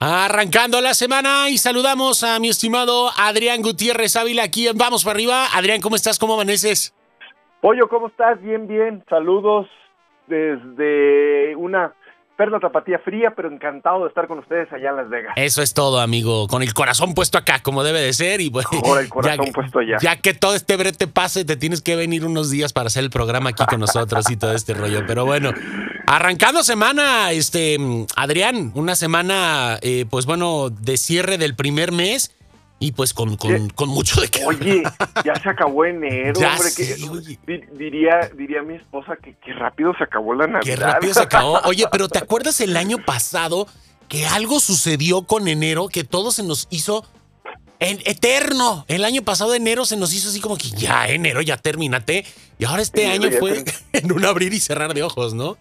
Arrancando la semana y saludamos a mi estimado Adrián Gutiérrez Ávila aquí en Vamos para arriba. Adrián, ¿cómo estás? ¿Cómo amaneces? Pollo, ¿cómo estás? Bien, bien. Saludos desde una perla tapatía fría, pero encantado de estar con ustedes allá en Las Vegas. Eso es todo, amigo. Con el corazón puesto acá, como debe de ser. Y bueno, Con el corazón ya, puesto allá. Ya que todo este brete pase, te tienes que venir unos días para hacer el programa aquí con nosotros y todo este rollo. Pero bueno, arrancando semana, este, Adrián, una semana, eh, pues bueno, de cierre del primer mes. Y pues con, con, con mucho de que. Oye, ya se acabó enero, Ya hombre. sí, que, diría, diría mi esposa que, que rápido se acabó la Navidad. Qué rápido se acabó. Oye, pero ¿te acuerdas el año pasado que algo sucedió con enero que todo se nos hizo en eterno? El año pasado enero se nos hizo así como que ya enero, ya termínate. Y ahora este Enero año fue en un abrir y cerrar de ojos, ¿no?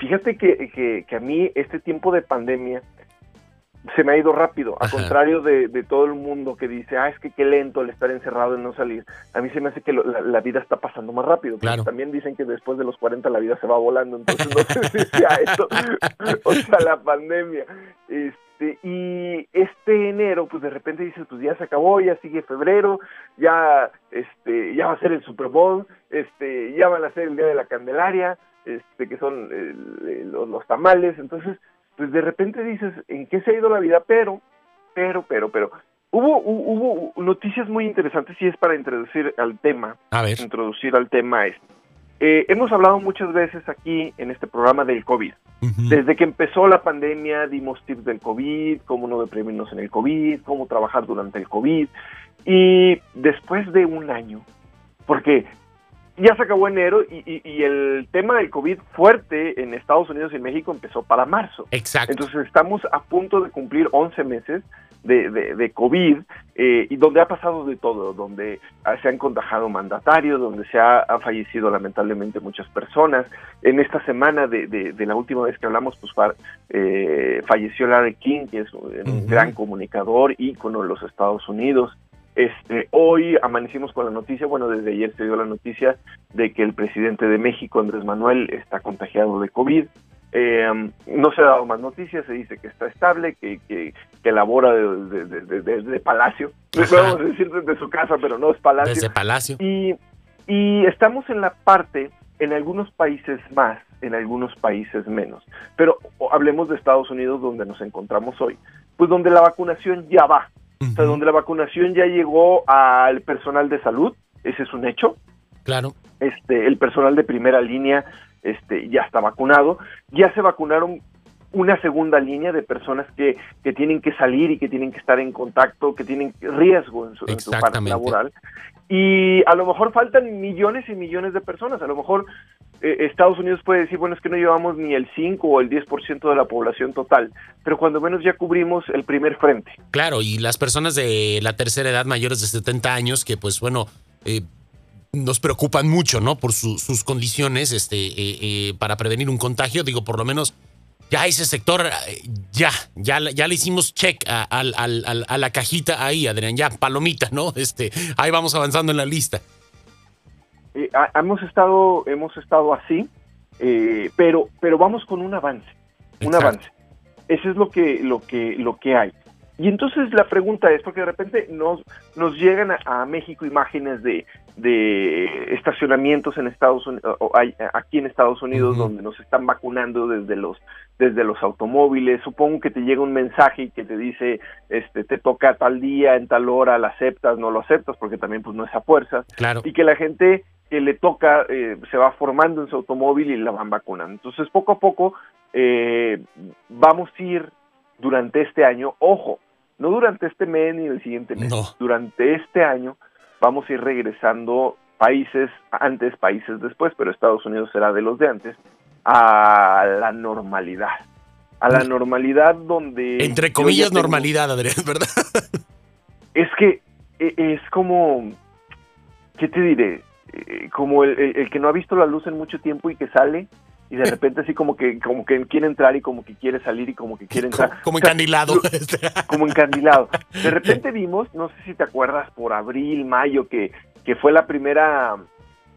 Fíjate que, que, que a mí este tiempo de pandemia se me ha ido rápido, al Ajá. contrario de, de todo el mundo que dice, ah, es que qué lento el estar encerrado y no salir. A mí se me hace que lo- la, la vida está pasando más rápido. Claro. También dicen que después de los 40 la vida se va volando, entonces no sé si sea eso, o sea, la pandemia. Este, y este enero, pues de repente dices, pues ya se acabó, ya sigue febrero, ya, este, ya va a ser el Super Bowl, este, ya van a ser el Día de la Candelaria, este, que son el- el- los, los tamales, entonces, pues de repente dices, ¿en qué se ha ido la vida? Pero, pero, pero, pero, hubo, hu- hubo noticias muy interesantes y es para introducir al tema, A ver. introducir al tema este. Eh, hemos hablado muchas veces aquí en este programa del COVID. Desde que empezó la pandemia dimos tips del COVID, cómo no deprimirnos en el COVID, cómo trabajar durante el COVID. Y después de un año, porque ya se acabó enero y, y- y el tema del COVID fuerte en Estados Unidos y México empezó para marzo. Exacto. Entonces estamos a punto de cumplir 11 meses de, de- de COVID eh, y donde ha pasado de todo, donde se han contagiado mandatarios, donde se ha, ha fallecido lamentablemente muchas personas. En esta semana de, de- de la última vez que hablamos, pues eh, falleció Larry King, que es un gran comunicador, ícono de los Estados Unidos. Este, hoy amanecimos con la noticia, bueno, desde ayer se dio la noticia de que el presidente de México, Andrés Manuel, está contagiado de COVID. Eh, no se ha dado más noticias, se dice que está estable, que, que, que labora de, de- de- de- palacio. A decir desde su casa, pero no es palacio. Desde Palacio. Y, y estamos en la parte, en algunos países más, en algunos países menos. Pero hablemos de Estados Unidos, donde nos encontramos hoy, pues donde la vacunación ya va. O sea, donde la vacunación ya llegó al personal de salud, ese es un hecho Claro. este, el personal de primera línea este, ya está vacunado. Ya se vacunaron una segunda línea de personas que, que tienen que salir y que tienen que estar en contacto, que tienen riesgo en su, en su parte laboral. Y a lo mejor faltan millones y millones de personas. A lo mejor Estados Unidos puede decir, bueno, es que no llevamos ni el 5 o el 10% de la población total, pero cuando menos ya cubrimos el primer frente. Claro, y las personas de la tercera edad mayores de 70 años que pues bueno, eh, nos preocupan mucho, ¿no? Por su- sus condiciones este, eh, eh, para prevenir un contagio. Digo, por lo menos ya ese sector, eh, ya, ya, ya le hicimos check a, a la cajita ahí, Adrián, ya, palomita, ¿no? Este, ahí vamos avanzando en la lista. Eh, hemos estado hemos estado así eh, pero pero vamos con un avance un Exacto. avance. Eso es lo que lo que lo que hay. Y entonces la pregunta es porque de repente nos nos llegan a, a México imágenes de de estacionamientos en Estados Unidos aquí en Estados Unidos donde nos están vacunando desde los desde los automóviles. Supongo que te llega un mensaje que te dice este te toca tal día en tal hora lo aceptas no lo aceptas porque también pues no es a fuerzas. Claro. y que la gente que le toca eh, se va formando en su automóvil y la van vacunando. Entonces, poco a poco eh, vamos a ir durante este año, ojo, no durante este mes ni el siguiente mes, No. durante este año vamos a ir regresando países antes, países después, pero Estados Unidos será de los de antes, a la normalidad. A la normalidad donde... Entre comillas, tengo- normalidad, Adrián, ¿verdad? es que eh, es como, ¿qué te diré? Eh, Como el, el- el que no ha visto la luz en mucho tiempo y que sale y de repente así como que como que quiere entrar y como que quiere salir y como que quiere entrar. Como, encandilado. lo- como encandilado. De repente vimos, no sé si te acuerdas, por abril, mayo, que, que fue la primera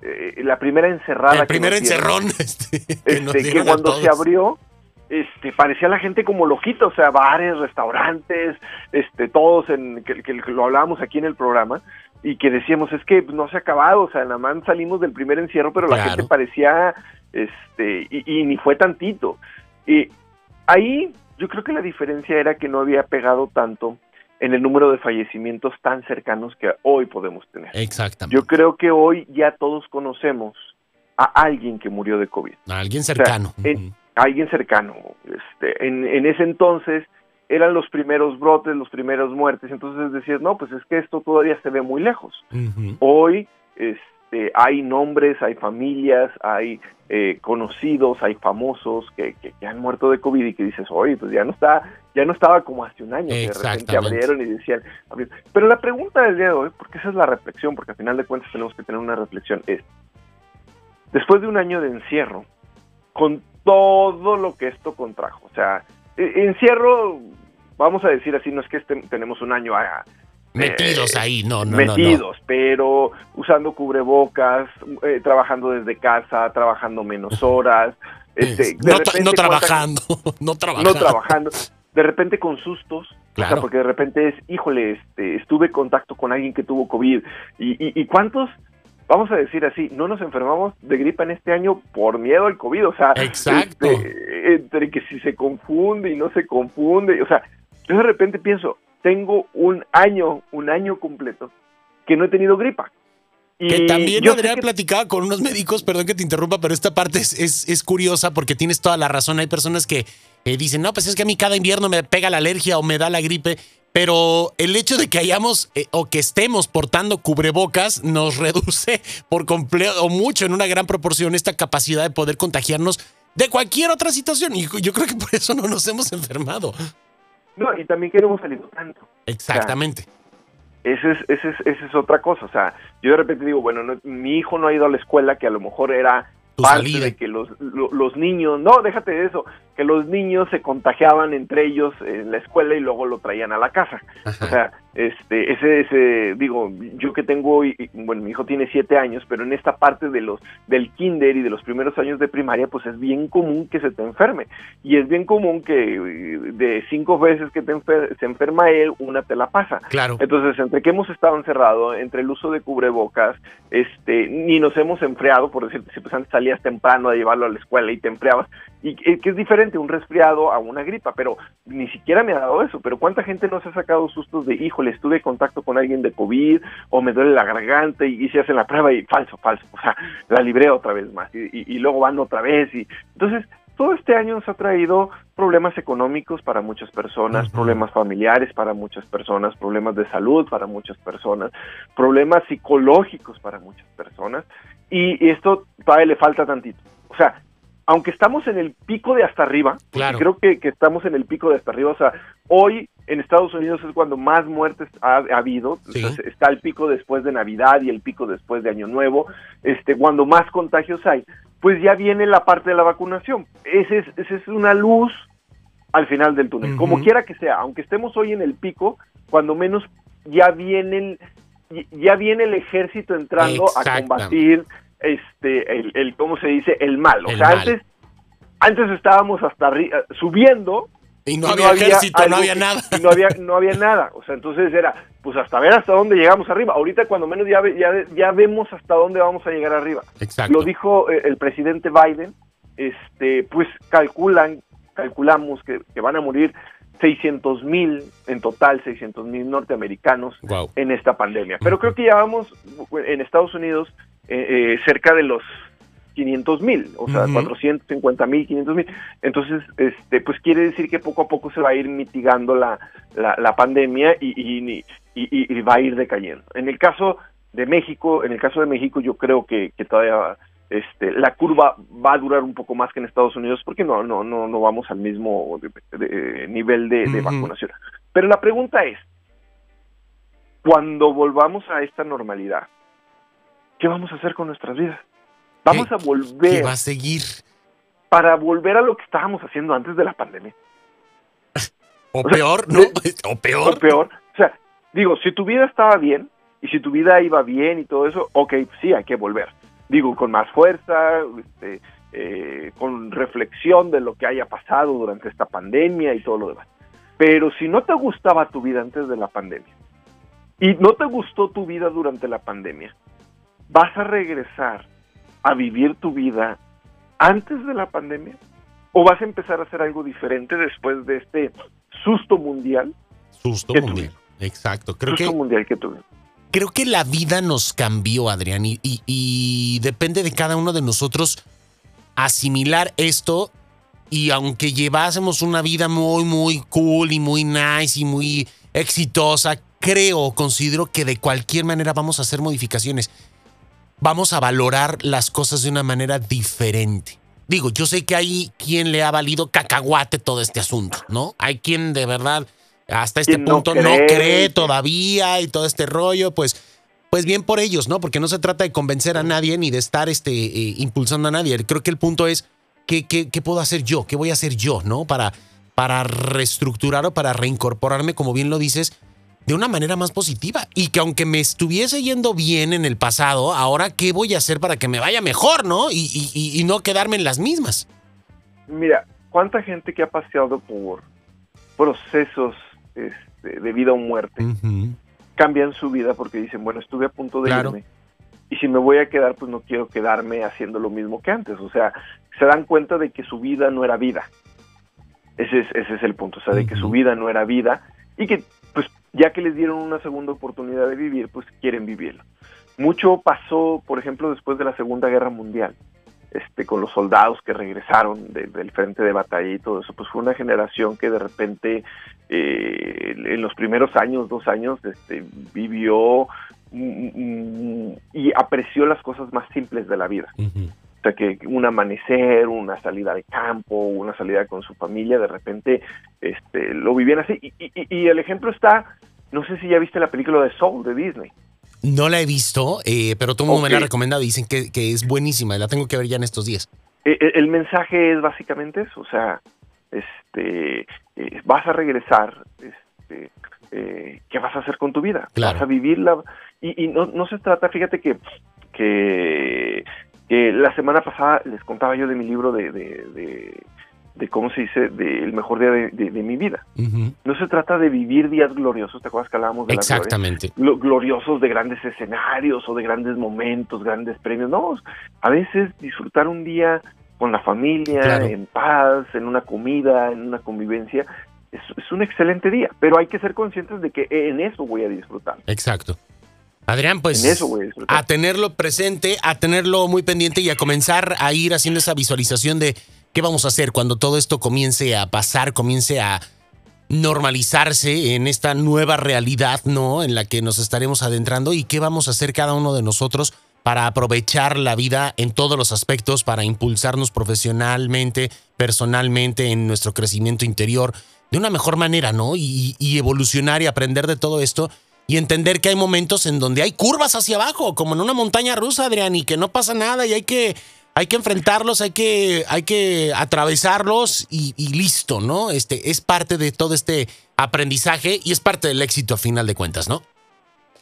eh, la primera encerrada. El primer encerrón este, que Este, que cuando se abrió, este, parecía la gente como loquita, o sea, bares, restaurantes, este, todos en, que, que lo hablábamos aquí en el programa, y que decíamos, es que no se ha acabado, o sea, nada más salimos del primer encierro, pero la gente parecía, este, y, y ni fue tantito. Y ahí yo creo que la diferencia era que no había pegado tanto en el número de fallecimientos tan cercanos que hoy podemos tener. Exactamente. Yo creo que hoy ya todos conocemos a alguien que murió de COVID, Alguien cercano. en- a alguien cercano. Este, en, en ese entonces eran los primeros brotes, los primeros muertes, entonces decías, no, pues es que esto todavía se ve muy lejos. Hoy este, hay nombres, hay familias, hay eh, conocidos, hay famosos que, que, que han muerto de COVID y que dices, oye, pues ya no está, ya no estaba como hace un año, que de repente abrieron y decían, abrieron. pero la pregunta del día de hoy, porque esa es la reflexión, porque al final de cuentas tenemos que tener una reflexión, es, después de un año de encierro, con todo lo que esto contrajo, o sea, e- encierro, vamos a decir así, no es que este- tenemos un año a, Metidos eh, ahí, no, no, no, no. metidos, pero usando cubrebocas, eh, trabajando desde casa, trabajando menos horas, este, no, repente trabajando, no trabajando. no trabajando, de repente con sustos, o sea, Claro. porque de repente es, híjole, este, estuve en contacto con alguien que tuvo COVID, y, y, y cuántos, vamos a decir así, no nos enfermamos de gripa en este año por miedo al COVID, o sea, Exacto. este, entre que si se confunde y no se confunde, o sea, yo de repente pienso, tengo un año, un año completo que no he tenido gripa. Y Que también yo Adrián que- platicaba con unos médicos, perdón que te interrumpa, pero esta parte es, es, es curiosa porque tienes toda la razón. Hay personas que eh, dicen, no, pues es que a mí cada invierno me pega la alergia o me da la gripe, pero el hecho de que hayamos eh, o que estemos portando cubrebocas nos reduce por completo o mucho en una gran proporción esta capacidad de poder contagiarnos de cualquier otra situación. Y yo creo que por eso no nos hemos enfermado. No, y también que no hemos salido tanto. Exactamente. Esa es, ese es, esa es otra cosa. O sea, yo de repente digo, bueno, no- mi hijo no ha ido a la escuela, que a lo mejor era parte de que los, lo- los niños, no, déjate de eso, que los niños se contagiaban entre ellos en la escuela y luego lo traían a la casa. O sea, este, ese, ese, digo, yo que tengo, bueno, mi hijo tiene siete años, pero en esta parte de los, del kinder y de los primeros años de primaria, pues es bien común que se te enferme. Y es bien común que eh, de cinco veces que te enfer- se enferma él, una te la pasa. Claro. Entonces, entre que hemos estado encerrados, entre el uso de cubrebocas, este, ni nos hemos enfriado, por decirte, si pues antes salías temprano a llevarlo a la escuela y te enfriabas, y que es diferente un resfriado a una gripa, pero ni siquiera me ha dado eso, pero cuánta gente no se ha sacado sustos de, híjole, estuve en contacto con alguien de COVID, o me duele la garganta, y, y se hacen la prueba y falso, falso, o sea, la libré otra vez más, y, y- y luego van otra vez, y entonces todo este año nos ha traído problemas económicos para muchas personas, problemas familiares para muchas personas, problemas de salud para muchas personas, problemas psicológicos para muchas personas, y y esto todavía le falta tantito. O sea, aunque estamos en el pico de hasta arriba, Claro. creo que, que estamos en el pico de hasta arriba, o sea, hoy en Estados Unidos es cuando más muertes ha, ha habido, Sí. Está el pico después de Navidad y el pico después de Año Nuevo, este, cuando más contagios hay, pues ya viene la parte de la vacunación. Esa es, esa es una luz al final del túnel, como quiera que sea, aunque estemos hoy en el pico, cuando menos ya viene el, ya viene el ejército entrando a combatir este el, el cómo se dice el mal. O El sea, mal. antes antes estábamos hasta arriba subiendo Y no y había ejército, no había nada. y no había no había nada. O sea, entonces era pues hasta ver hasta dónde llegamos arriba. Ahorita cuando menos ya ya, ya vemos hasta dónde vamos a llegar arriba. Exacto. Lo dijo eh, el presidente Biden, este, pues calculan, calculamos que, que van a morir 600 mil, en total 600 mil norteamericanos Wow. en esta pandemia. Pero creo que ya vamos en Estados Unidos eh, eh, cerca de los 500 mil, o sea, Ujú. 450 mil, 500 mil. Entonces, este, pues quiere decir que poco a poco se va a ir mitigando la, la, la pandemia y, y, y- y- y va a ir decayendo. En el caso de México, en el caso de México, yo creo que, que todavía este, la curva va a durar un poco más que en Estados Unidos porque no, no, no, no vamos al mismo de- de- nivel de, vacunación. Pero la pregunta es, cuando volvamos a esta normalidad, ¿qué vamos a hacer con nuestras vidas? Vamos ¿Qué- a ¿Qué volver va a seguir? para volver a lo que estábamos haciendo antes de la pandemia. O O sea, peor, ¿no? O peor. O peor. O sea, digo, si tu vida estaba bien y si tu vida iba bien y todo eso, ok, sí, hay que volver. Digo, con más fuerza, este, eh, con reflexión de lo que haya pasado durante esta pandemia y todo lo demás. Pero si no te gustaba tu vida antes de la pandemia y no te gustó tu vida durante la pandemia, vas a regresar a vivir tu vida antes de la pandemia o vas a empezar a hacer algo diferente después de este susto mundial. Susto mundial. Exacto. Creo susto mundial que tuvimos creo que la vida nos cambió, Adrián, y, depende de cada uno de nosotros asimilar esto. Y aunque llevásemos una vida muy, muy cool y muy nice y muy exitosa, creo, considero que de cualquier manera vamos a hacer modificaciones. Vamos a valorar las cosas de una manera diferente. Digo, yo sé que hay quien le ha valido cacahuate todo este asunto, ¿no? Hay quien de verdad hasta este punto no cree. todavía y todo este rollo, pues, pues bien por ellos, ¿no? Porque no se trata de convencer a nadie ni de estar este, eh, impulsando a nadie. Creo que el punto es, ¿qué, ¿qué, qué, puedo hacer yo? ¿Qué voy a hacer yo, ¿no? Para, para reestructurar o para reincorporarme, como bien lo dices, de una manera más positiva. Y que aunque me estuviese yendo bien en el pasado, ahora, ¿qué voy a hacer para que me vaya mejor, ¿no? Y, y, y no quedarme en las mismas. Mira, ¿cuánta gente que ha paseado por procesos este, de vida o muerte, cambian su vida porque dicen, bueno, estuve a punto de irme. Y si me voy a quedar, pues no quiero quedarme haciendo lo mismo que antes. O sea, se dan cuenta de que su vida no era vida. Ese es, ese es el punto, o sea, de que su vida no era vida y que, ya que les dieron una segunda oportunidad de vivir, pues quieren vivirlo. Mucho pasó, por ejemplo, después de la Segunda Guerra Mundial este, con los soldados que regresaron del frente de batalla y todo eso, pues fue una generación que de repente eh, en los primeros años, dos años, este, vivió mm, mm, y apreció las cosas más simples de la vida. O sea, que un amanecer, una salida de campo, una salida con su familia, de repente este, lo vivían así. Y, y el ejemplo está, no sé si ya viste la película de Soul de Disney. No la he visto, eh, pero todo el mundo me la ha recomendado y dicen que, es buenísima. La tengo que ver ya en estos días. Eh, eh, el, mensaje es básicamente eso, o sea, este, vas a regresar, este, ¿qué vas a hacer con tu vida? Vas a vivirla y, y no, no, se trata, fíjate que, que, la semana pasada les contaba yo de mi libro de, de de cómo se dice, del mejor día de, mi vida. No se trata de vivir días gloriosos, ¿te acuerdas que hablábamos de Exactamente. gloriosos de grandes escenarios o de grandes momentos, grandes premios. No, a veces disfrutar un día con la familia, en paz, en una comida, en una convivencia, es, es, un excelente día, pero hay que ser conscientes de que en eso voy a disfrutar. Exacto. Adrián, pues eso a, a tenerlo presente, a tenerlo muy pendiente y a comenzar a ir haciendo esa visualización de ¿Qué vamos a hacer cuando todo esto comience a pasar, comience a normalizarse en esta nueva realidad, ¿no? En la que nos estaremos adentrando y qué vamos a hacer cada uno de nosotros para aprovechar la vida en todos los aspectos, para impulsarnos profesionalmente, personalmente, en nuestro crecimiento interior, de una mejor manera, ¿no? Y, y, evolucionar y aprender de todo esto y entender que hay momentos en donde hay curvas hacia abajo, como en una montaña rusa, Adrián, y que no pasa nada y hay que hay que enfrentarlos, hay que, hay que atravesarlos y, listo, ¿no? Este, es parte de todo este aprendizaje y es parte del éxito a final de cuentas, ¿no?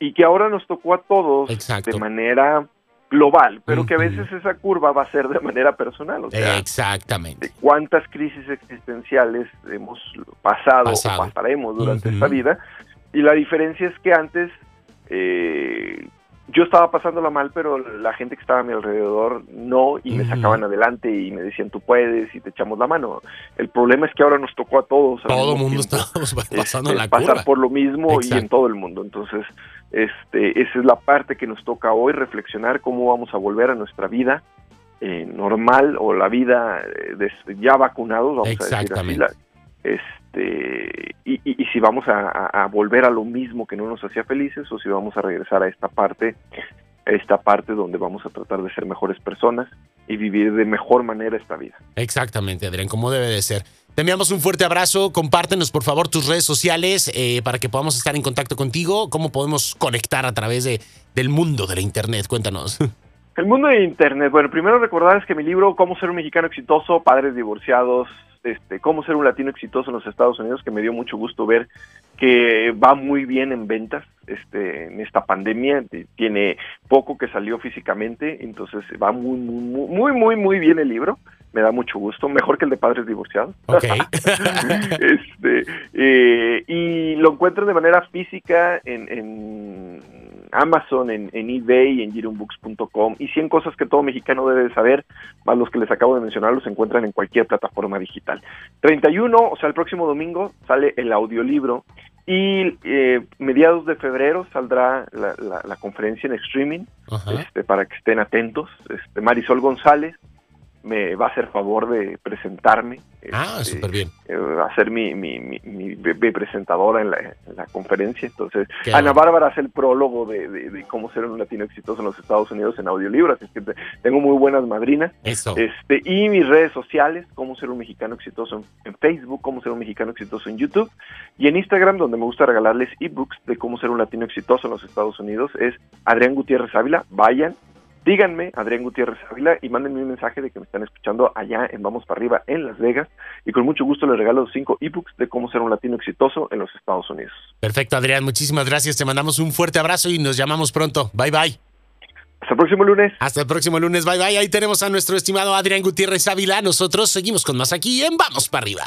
Y que ahora nos tocó a todos de manera global, pero que a veces esa curva va a ser de manera personal. O sea, Exactamente. ¿Cuántas crisis existenciales hemos pasado, o pasaremos durante esta vida? Y la diferencia es que antes eh, yo estaba pasándola mal, pero la gente que estaba a mi alrededor no, y me sacaban adelante y me decían tú puedes y te echamos la mano. El problema es que ahora nos tocó a todos. Todo el mundo estamos pasando la Pasar por lo mismo y en todo el mundo. Entonces, este, esa es la parte que nos toca hoy, reflexionar cómo vamos a volver a nuestra vida eh, normal o la vida eh, ya vacunados, vamos a decir así. Este, y, si vamos a, volver a lo mismo que no nos hacía felices o si vamos a regresar a esta parte, esta parte donde vamos a tratar de ser mejores personas y vivir de mejor manera esta vida. Exactamente, Adrián, como debe de ser. Te enviamos un fuerte abrazo. Compártenos, por favor, tus redes sociales eh, para que podamos estar en contacto contigo. ¿Cómo podemos conectar a través de, del mundo de la Internet? Cuéntanos. El mundo de Internet. Bueno, primero recordarles que mi libro, Cómo ser un mexicano exitoso, padres divorciados, este, Cómo ser un latino exitoso en los Estados Unidos, que me dio mucho gusto ver que va muy bien en ventas este, en esta pandemia, tiene poco que salió físicamente, entonces va muy, muy, muy, muy, muy bien el libro, me da mucho gusto, mejor que el de Padres Divorciados. este, eh, y lo encuentran de manera física en, en Amazon, en, en eBay, en girumbooks.com y 100 cosas que todo mexicano debe saber, más los que les acabo de mencionar, los encuentran en cualquier plataforma digital. 31, o sea, el próximo domingo sale el audiolibro y eh, mediados de febrero saldrá la, la, conferencia en streaming este, para que estén atentos. Este, Marisol González me va a hacer favor de presentarme. Ah, este, súper bien. Eh, va a ser mi, mi, mi, presentadora en la, conferencia. Entonces, Ana Bárbara hace el prólogo de, cómo ser un latino exitoso en los Estados Unidos en audiolibro. Así que tengo muy buenas madrinas. Eso. Este, y mis redes sociales, cómo ser un mexicano exitoso en, Facebook, cómo ser un mexicano exitoso en YouTube. Y en Instagram, donde me gusta regalarles ebooks de cómo ser un latino exitoso en los Estados Unidos, es Adrián Gutiérrez Ávila. Vayan, díganme, Adrián Gutiérrez Ávila, y mándenme un mensaje de que me están escuchando allá en Vamos para Arriba, en Las Vegas, y con mucho gusto les regalo cinco ebooks de cómo ser un latino exitoso en los Estados Unidos. Perfecto, Adrián, muchísimas gracias. Te mandamos un fuerte abrazo y nos llamamos pronto. Bye, bye. Hasta el próximo lunes. Hasta el próximo lunes. Bye, bye. Ahí tenemos a nuestro estimado Adrián Gutiérrez Ávila. Nosotros seguimos con más aquí en Vamos para Arriba.